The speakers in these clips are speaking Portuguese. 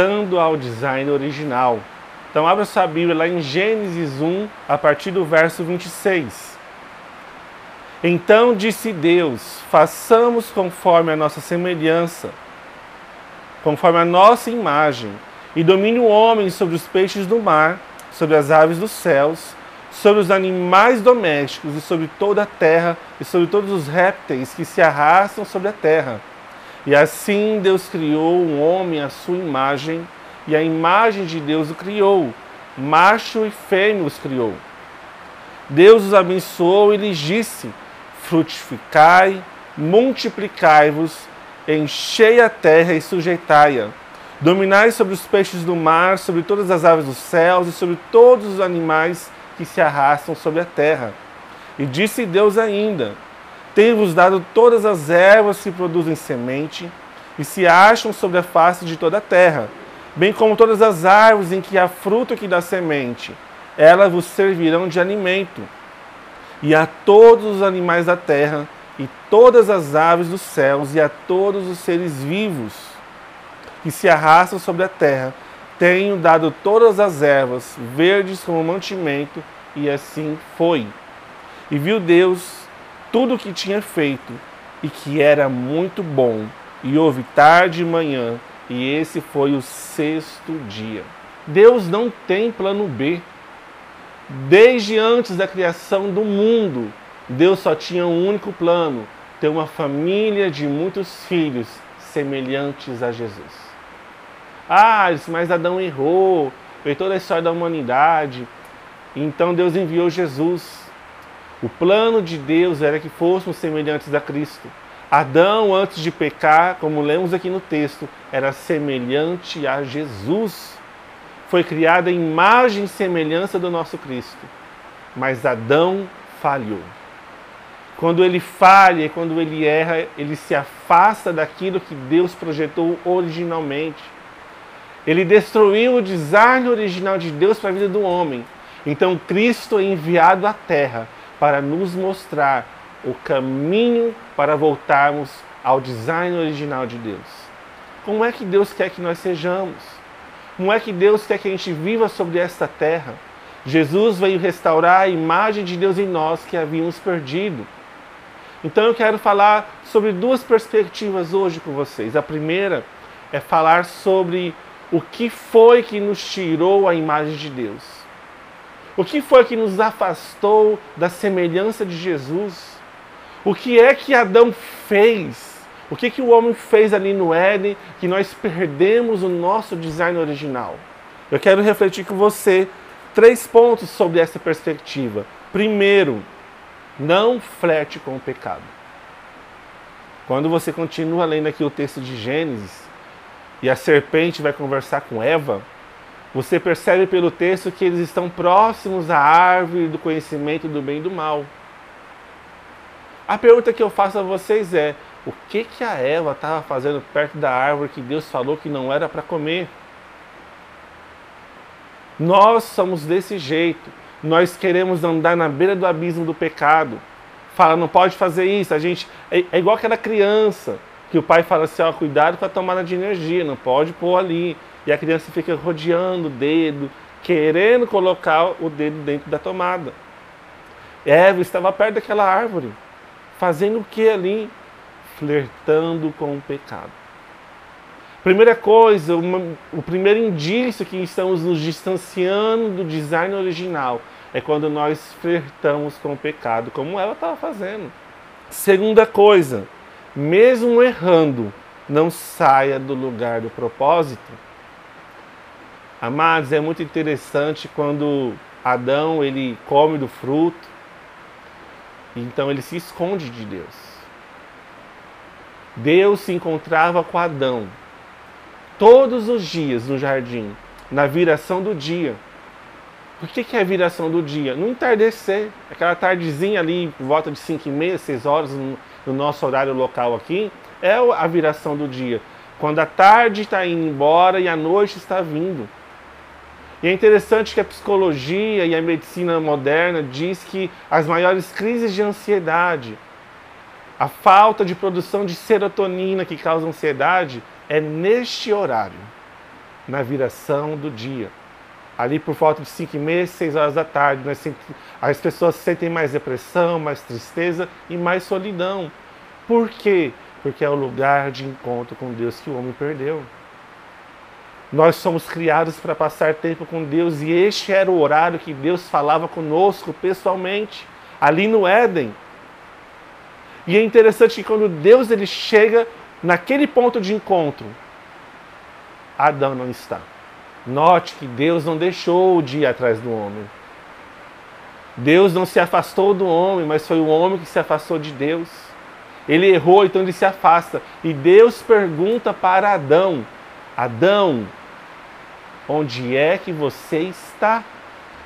voltando ao design original. Então abra sua Bíblia lá em Gênesis 1, a partir do verso 26. Então disse Deus: façamos conforme a nossa semelhança, conforme a nossa imagem, e domine o homem sobre os peixes do mar, sobre as aves dos céus, sobre os animais domésticos e sobre toda a terra e sobre todos os répteis que se arrastam sobre a terra. E assim Deus criou um homem à sua imagem, e a imagem de Deus o criou, macho e fêmea os criou. Deus os abençoou e lhes disse: Frutificai, multiplicai-vos, enchei a terra e sujeitai-a. Dominai sobre os peixes do mar, sobre todas as aves dos céus e sobre todos os animais que se arrastam sobre a terra. E disse Deus ainda: Tenho-vos dado todas as ervas que produzem semente e se acham sobre a face de toda a terra, bem como todas as árvores em que há fruto que dá semente. Elas vos servirão de alimento. E a todos os animais da terra, e todas as aves dos céus, e a todos os seres vivos que se arrastam sobre a terra, tenho dado todas as ervas verdes como mantimento, e assim foi. E viu Deus tudo o que tinha feito, e que era muito bom. E houve tarde e manhã, e esse foi o sexto dia. Deus não tem plano B. Desde antes da criação do mundo, Deus só tinha um único plano: ter uma família de muitos filhos semelhantes a Jesus. Ah, mas Adão errou, veio toda a história da humanidade. Então Deus enviou Jesus. O plano de Deus era que fôssemos semelhantes a Cristo. Adão, antes de pecar, como lemos aqui no texto, era semelhante a Jesus. Foi criada a imagem e semelhança do nosso Cristo. Mas Adão falhou. Quando ele falha, quando ele erra, ele se afasta daquilo que Deus projetou originalmente. Ele destruiu o design original de Deus para a vida do homem. Então Cristo é enviado à terra para nos mostrar o caminho para voltarmos ao design original de Deus. Como é que Deus quer que nós sejamos? Como é que Deus quer que a gente viva sobre esta terra? Jesus veio restaurar a imagem de Deus em nós que havíamos perdido. Então eu quero falar sobre duas perspectivas hoje com vocês. A primeira é falar sobre o que foi que nos tirou a imagem de Deus? O que foi que nos afastou da semelhança de Jesus? O que é que Adão fez? O que, que o homem fez ali no Éden que nós perdemos o nosso design original? Eu quero refletir com você três pontos sobre essa perspectiva. Primeiro, não flerte com o pecado. Quando você continua lendo aqui o texto de Gênesis, e a serpente vai conversar com Eva, você percebe pelo texto que eles estão próximos à árvore do conhecimento do bem e do mal. A pergunta que eu faço a vocês é: o que, que a Eva estava fazendo perto da árvore que Deus falou que não era para comer? Nós somos desse jeito. Nós queremos andar na beira do abismo do pecado. Fala, não pode fazer isso. A gente é, é igual aquela criança que o pai fala assim, ó, cuidado com a tomada de energia, não pode pôr ali. E a criança fica rodeando o dedo, querendo colocar o dedo dentro da tomada. Eva estava perto daquela árvore, fazendo o que ali? Flertando com o pecado. Primeira coisa, uma, o primeiro indício que estamos nos distanciando do design original é quando nós flertamos com o pecado, como ela estava fazendo. Segunda coisa, mesmo errando, não saia do lugar do propósito. Amados, é muito interessante quando Adão ele come do fruto, então ele se esconde de Deus. Deus se encontrava com Adão todos os dias no jardim, na viração do dia. O que é a viração do dia? No entardecer, aquela tardezinha ali, por volta de 5 e meia, 6 horas, no nosso horário local aqui, é a viração do dia. Quando a tarde está indo embora e a noite está vindo. E é interessante que a psicologia e a medicina moderna diz que as maiores crises de ansiedade, a falta de produção de serotonina que causa ansiedade, é neste horário. na viração do dia. Ali por volta de 5 e meia, 6 horas da tarde, as pessoas sentem mais depressão, mais tristeza e mais solidão. Por quê? Porque é o lugar de encontro com Deus que o homem perdeu. Nós somos criados para passar tempo com Deus e este era o horário que Deus falava conosco pessoalmente, ali no Éden. E é interessante que quando Deus ele chega naquele ponto de encontro, Adão não está. Note que Deus não deixou de ir atrás do homem. Deus não se afastou do homem, mas foi o homem que se afastou de Deus. Ele errou, então ele se afasta. E Deus pergunta para Adão: Adão, onde é que você está?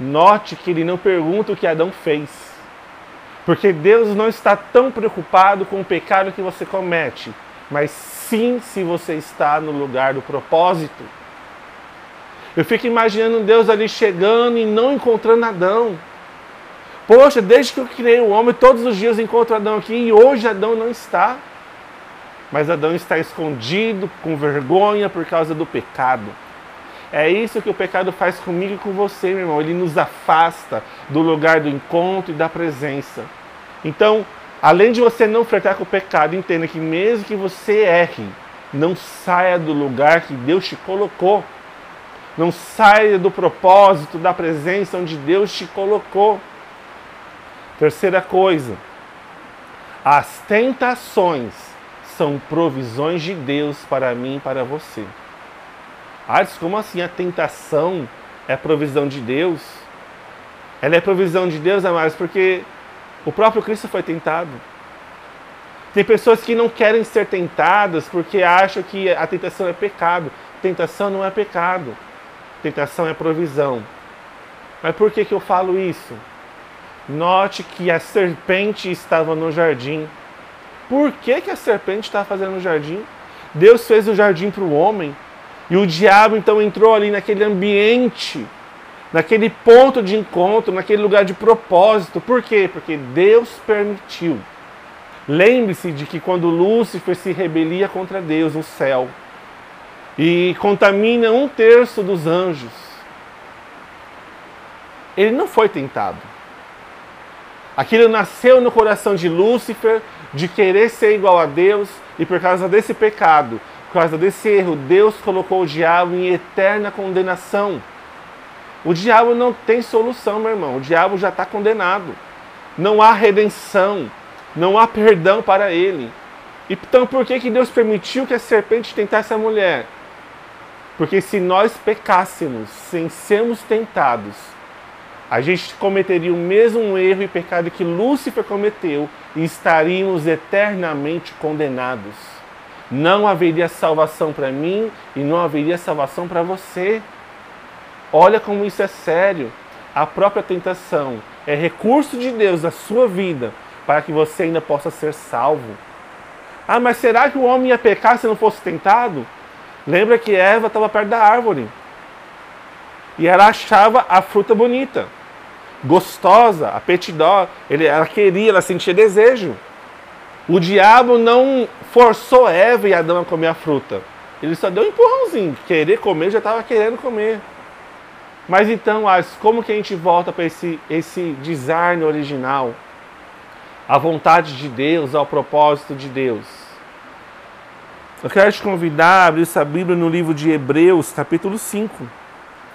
Note que ele não pergunta o que Adão fez. Porque Deus não está tão preocupado com o pecado que você comete, mas sim se você está no lugar do propósito. Eu fico imaginando Deus ali chegando e não encontrando Adão. Poxa, desde que eu criei o homem, todos os dias encontro Adão aqui e hoje Adão não está. Mas Adão está escondido, com vergonha por causa do pecado. É isso que o pecado faz comigo e com você, meu irmão. Ele nos afasta do lugar do encontro e da presença. Então, além de você não flertar com o pecado, entenda que mesmo que você erre, não saia do lugar que Deus te colocou. Não saia do propósito, da presença onde Deus te colocou. Terceira coisa, as tentações são provisões de Deus para mim e para você. Ah, como assim a tentação é provisão de Deus? Ela é provisão de Deus, amados, porque o próprio Cristo foi tentado. Tem pessoas que não querem ser tentadas porque acham que a tentação é pecado. Tentação não é pecado. Tentação é provisão. Mas por que, que eu falo isso? Note que a serpente estava no jardim. Por que, que a serpente estava fazendo no jardim? Deus fez o jardim para o homem. E o diabo então entrou ali naquele ambiente, naquele ponto de encontro, naquele lugar de propósito. Por quê? Porque Deus permitiu. Lembre-se de que quando Lúcifer se rebelia contra Deus no céu e contamina um terço dos anjos, ele não foi tentado. Aquilo nasceu no coração de Lúcifer de querer ser igual a Deus e por causa desse pecado, causa desse erro, Deus colocou o diabo em eterna condenação. O diabo não tem solução, meu irmão. O diabo já está condenado. Não há redenção, não há perdão para ele. Então por que, que Deus permitiu que a serpente tentasse a mulher? Porque se nós pecássemos sem sermos tentados, a gente cometeria o mesmo erro e pecado que Lúcifer cometeu e estaríamos eternamente condenados. Não haveria salvação para mim e não haveria salvação para você. Olha como isso é sério. A própria tentação é recurso de Deus na sua vida para que você ainda possa ser salvo. Ah, mas será que o homem ia pecar se não fosse tentado? Lembra que Eva estava perto da árvore e ela achava a fruta bonita gostosa, apetitosa. Ela queria, ela sentia desejo. O diabo não forçou Eva e Adão a comer a fruta. Ele só deu um empurrãozinho. Querer comer, já estava querendo comer. Mas então, como que a gente volta para esse, esse design original? A vontade de Deus, ao propósito de Deus. Eu quero te convidar a abrir essa Bíblia no livro de Hebreus, capítulo 5.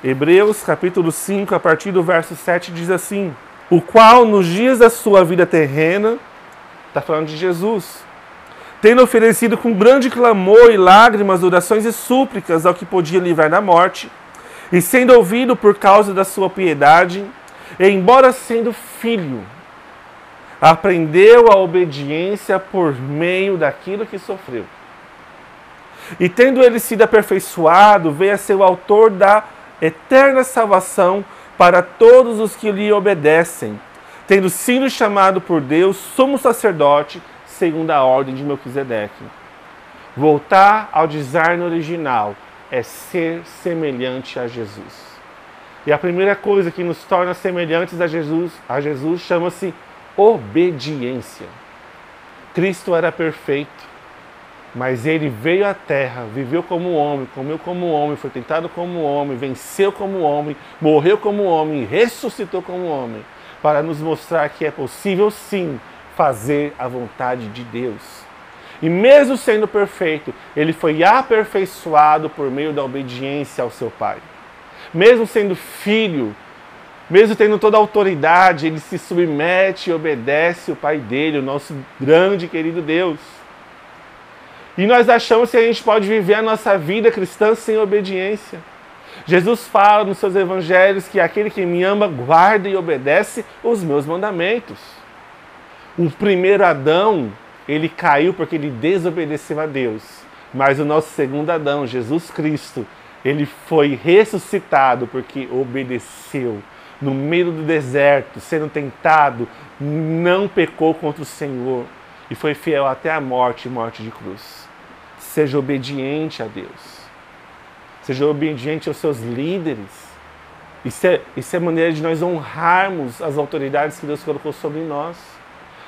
Hebreus capítulo 5, a partir do verso 7, diz assim: O qual nos dias da sua vida terrena, está falando de Jesus, tendo oferecido com grande clamor e lágrimas, orações e súplicas ao que podia livrar da morte, e sendo ouvido por causa da sua piedade, e embora sendo filho, aprendeu a obediência por meio daquilo que sofreu. E tendo ele sido aperfeiçoado, veio a ser o autor da eterna salvação para todos os que lhe obedecem, tendo sido chamado por Deus sumo sacerdote segundo a ordem de Melquisedeque. Voltar ao design original é ser semelhante a Jesus. E a primeira coisa que nos torna semelhantes a Jesus, a Jesus chama-se obediência. Cristo era perfeito. Mas ele veio à terra, viveu como homem, comeu como homem, foi tentado como homem, venceu como homem, morreu como homem, ressuscitou como homem, para nos mostrar que é possível sim fazer a vontade de Deus. E mesmo sendo perfeito, ele foi aperfeiçoado por meio da obediência ao seu Pai. Mesmo sendo filho, mesmo tendo toda a autoridade, ele se submete e obedece o Pai dele, o nosso grande e querido Deus. E nós achamos que a gente pode viver a nossa vida cristã sem obediência. Jesus fala nos seus evangelhos que aquele que me ama guarda e obedece os meus mandamentos. O primeiro Adão, ele caiu porque ele desobedeceu a Deus. Mas o nosso segundo Adão, Jesus Cristo, ele foi ressuscitado porque obedeceu. No meio do deserto, sendo tentado, não pecou contra o Senhor e foi fiel até a morte morte de cruz. Seja obediente a Deus. Seja obediente aos seus líderes. Isso é, isso é maneira de nós honrarmos as autoridades que Deus colocou sobre nós.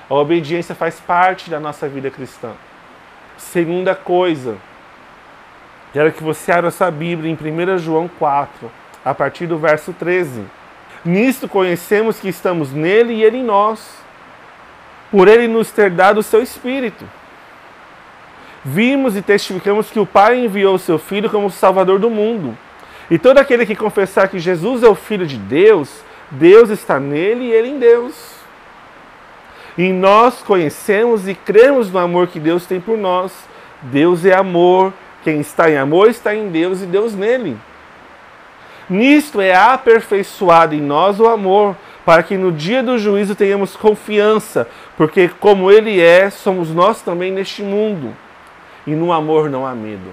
A obediência faz parte da nossa vida cristã. Segunda coisa, quero que você abra sua Bíblia em 1 João 4, a partir do verso 13. Nisto conhecemos que estamos nele e ele em nós, por ele nos ter dado o seu Espírito. Vimos e testificamos que o Pai enviou o seu Filho como Salvador do mundo. E todo aquele que confessar que Jesus é o Filho de Deus, Deus está nele e ele em Deus. E nós conhecemos e cremos no amor que Deus tem por nós. Deus é amor, quem está em amor está em Deus e Deus nele. Nisto é aperfeiçoado em nós o amor, para que no dia do juízo tenhamos confiança, porque como Ele é, somos nós também neste mundo. E no amor não há medo.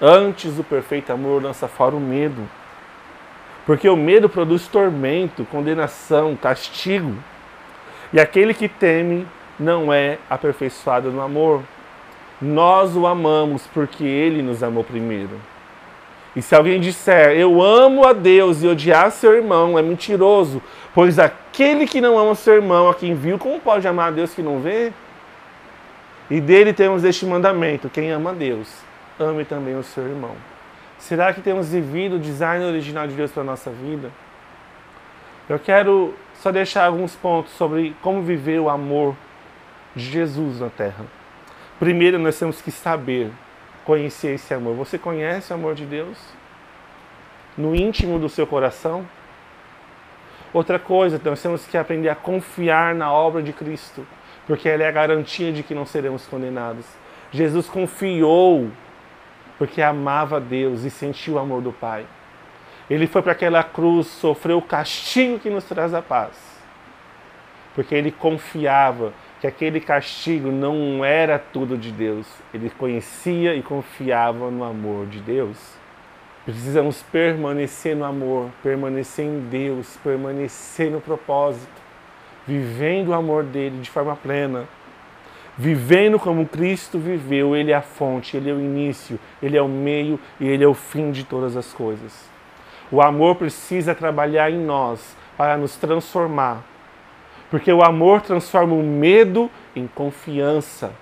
Antes o perfeito amor lança fora o medo. Porque o medo produz tormento, condenação, castigo. E aquele que teme não é aperfeiçoado no amor. Nós o amamos porque ele nos amou primeiro. E se alguém disser, eu amo a Deus e odiar seu irmão, é mentiroso, pois aquele que não ama seu irmão, a quem viu, como pode amar a Deus que não vê? E dele temos este mandamento: quem ama Deus, ame também o seu irmão. Será que temos vivido o design original de Deus para a nossa vida? Eu quero só deixar alguns pontos sobre como viver o amor de Jesus na terra. Primeiro, nós temos que saber, conhecer esse amor. Você conhece o amor de Deus? No íntimo do seu coração? Outra coisa, nós temos que aprender a confiar na obra de Cristo, porque ela é a garantia de que não seremos condenados. Jesus confiou porque amava Deus e sentiu o amor do Pai. Ele foi para aquela cruz, sofreu o castigo que nos traz a paz. Porque ele confiava que aquele castigo não era tudo de Deus. Ele conhecia e confiava no amor de Deus. Precisamos permanecer no amor, permanecer em Deus, permanecer no propósito, vivendo o amor dele de forma plena, vivendo como Cristo viveu. Ele é a fonte, ele é o início, ele é o meio e ele é o fim de todas as coisas. O amor precisa trabalhar em nós para nos transformar. Porque o amor transforma o medo em confiança.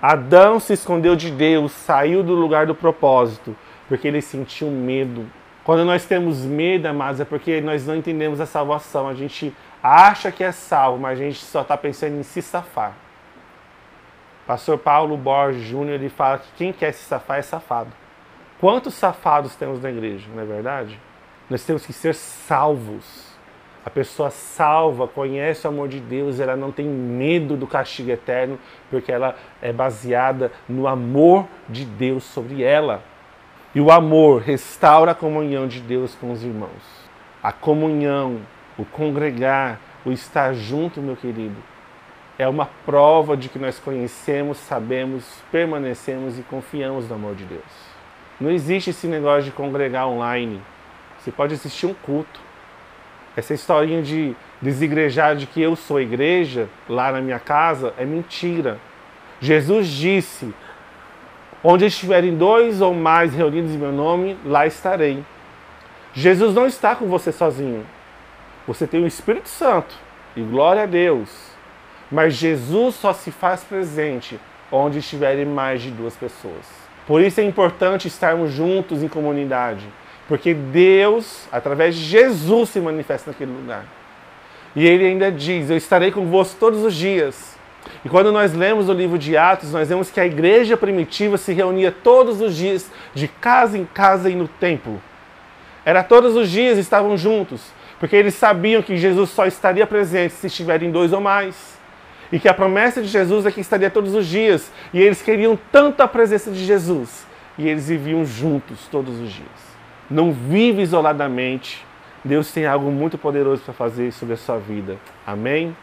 Adão se escondeu de Deus, saiu do lugar do propósito, porque ele sentiu medo. Quando nós temos medo, amados, é porque nós não entendemos a salvação. A gente acha que é salvo, mas a gente só está pensando em se safar. Pastor Paulo Borges Júnior ele fala que quem quer se safar é safado. Quantos safados temos na igreja, não é verdade? Nós temos que ser salvos. A pessoa salva, conhece o amor de Deus, ela não tem medo do castigo eterno, porque ela é baseada no amor de Deus sobre ela. E o amor restaura a comunhão de Deus com os irmãos. A comunhão, o congregar, o estar junto, meu querido, é uma prova de que nós conhecemos, sabemos, permanecemos e confiamos no amor de Deus. Não existe esse negócio de congregar online. Você pode assistir um culto. Essa historinha de desigrejar de que eu sou igreja lá na minha casa é mentira. Jesus disse: Onde estiverem dois ou mais reunidos em meu nome, lá estarei. Jesus não está com você sozinho. Você tem o Espírito Santo e glória a Deus. Mas Jesus só se faz presente onde estiverem mais de duas pessoas. Por isso é importante estarmos juntos em comunidade, porque Deus, através de Jesus, se manifesta naquele lugar. E ele ainda diz: Eu estarei convosco todos os dias. E quando nós lemos o livro de Atos, nós vemos que a igreja primitiva se reunia todos os dias, de casa em casa e no templo. Era todos os dias estavam juntos, porque eles sabiam que Jesus só estaria presente se estiverem dois ou mais. E que a promessa de Jesus é que estaria todos os dias. E eles queriam tanto a presença de Jesus. E eles viviam juntos todos os dias. Não vive isoladamente. Deus tem algo muito poderoso para fazer sobre a sua vida. Amém?